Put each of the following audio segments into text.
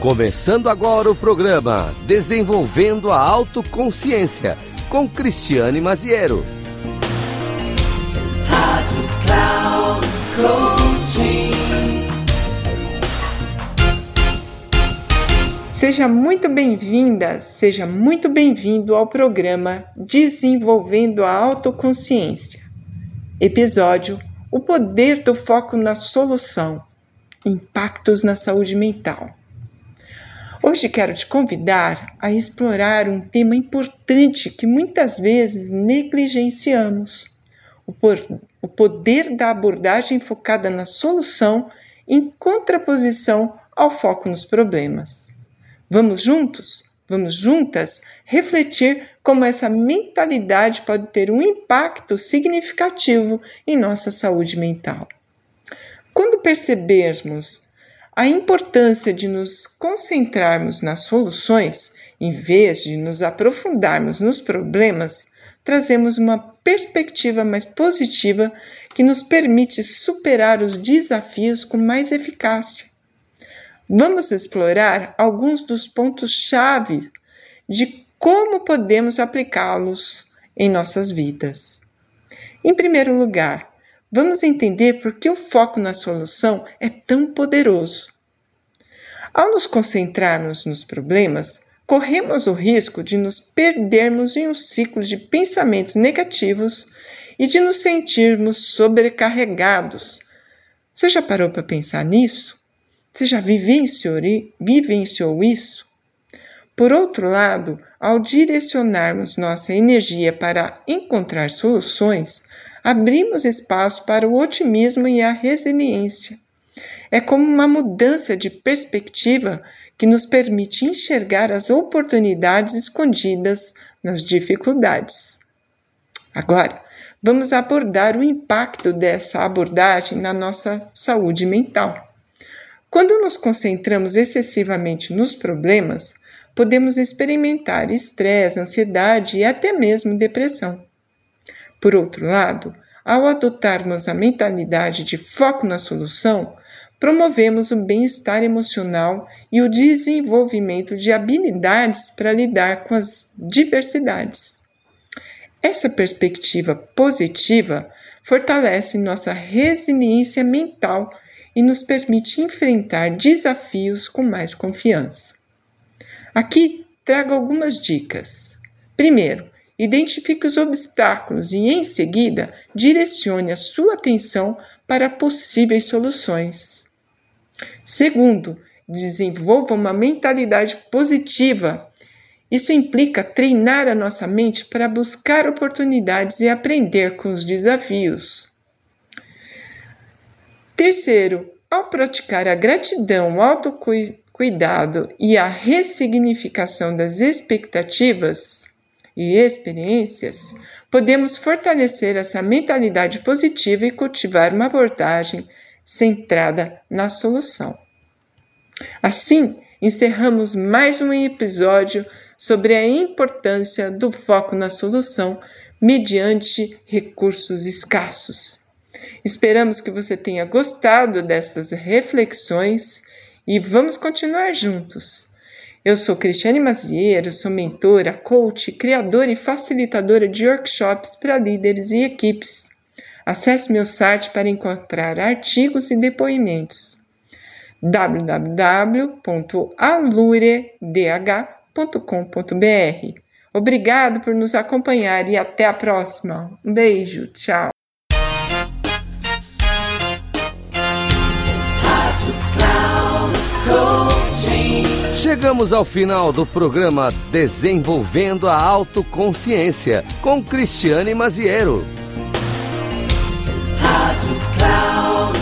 Começando agora o programa Desenvolvendo a Autoconsciência com Cristiane Maziero. Rádio Cloud Coaching. Seja muito bem-vinda, seja muito bem-vindo ao programa Desenvolvendo a Autoconsciência. Episódio O Poder do Foco na Solução Impactos na Saúde Mental. Hoje quero te convidar a explorar um tema importante que muitas vezes negligenciamos: o, poder da abordagem focada na solução em contraposição ao foco nos problemas. Vamos juntos? Vamos juntas refletir como essa mentalidade pode ter um impacto significativo em nossa saúde mental. Quando percebermos a importância de nos concentrarmos nas soluções, em vez de nos aprofundarmos nos problemas, trazemos uma perspectiva mais positiva que nos permite superar os desafios com mais eficácia. Vamos explorar alguns dos pontos-chave de como podemos aplicá-los em nossas vidas. Em primeiro lugar, vamos entender por que o foco na solução é tão poderoso. Ao nos concentrarmos nos problemas, corremos o risco de nos perdermos em um ciclo de pensamentos negativos e de nos sentirmos sobrecarregados. Você já parou para pensar nisso? Você já vivenciou, isso? Por outro lado, ao direcionarmos nossa energia para encontrar soluções, abrimos espaço para o otimismo e a resiliência. É como uma mudança de perspectiva que nos permite enxergar as oportunidades escondidas nas dificuldades. Agora, vamos abordar o impacto dessa abordagem na nossa saúde mental. Quando nos concentramos excessivamente nos problemas, podemos experimentar estresse, ansiedade e até mesmo depressão. Por outro lado, ao adotarmos a mentalidade de foco na solução, promovemos o bem-estar emocional e o desenvolvimento de habilidades para lidar com as diversidades. Essa perspectiva positiva fortalece nossa resiliência mental e nos permite enfrentar desafios com mais confiança. Aqui trago algumas dicas. Primeiro, identifique os obstáculos e, em seguida, direcione a sua atenção para possíveis soluções. Segundo, desenvolva uma mentalidade positiva. Isso implica treinar a nossa mente para buscar oportunidades e aprender com os desafios. Terceiro, ao praticar a gratidão, o autocuidado e a ressignificação das expectativas e experiências, podemos fortalecer essa mentalidade positiva e cultivar uma abordagem centrada na solução. Assim, encerramos mais um episódio sobre a importância do foco na solução mediante recursos escassos. Esperamos que você tenha gostado destas reflexões e vamos continuar juntos. Eu sou Cristiane Maziero, sou mentora, coach, criadora e facilitadora de workshops para líderes e equipes. Acesse meu site para encontrar artigos e depoimentos www.aluredh.com.br. Obrigado por nos acompanhar e até a próxima. Um beijo, tchau. Chegamos ao final do programa Desenvolvendo a Autoconsciência com Cristiane Maziero. Rádio Cloud.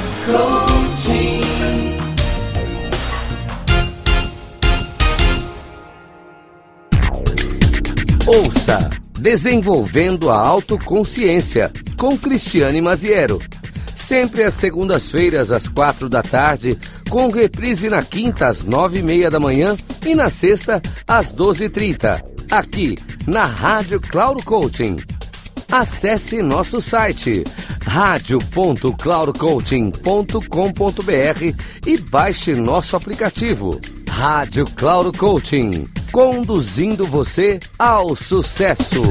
Ouça Desenvolvendo a Autoconsciência com Cristiane Maziero sempre às segundas-feiras, às quatro da tarde, com reprise na quinta, às nove e meia da manhã e na sexta, às doze e trinta, aqui na Rádio Cloud Coaching. Acesse nosso site radio.cloudcoaching.com.br e baixe nosso aplicativo Rádio Cloud Coaching, conduzindo você ao sucesso.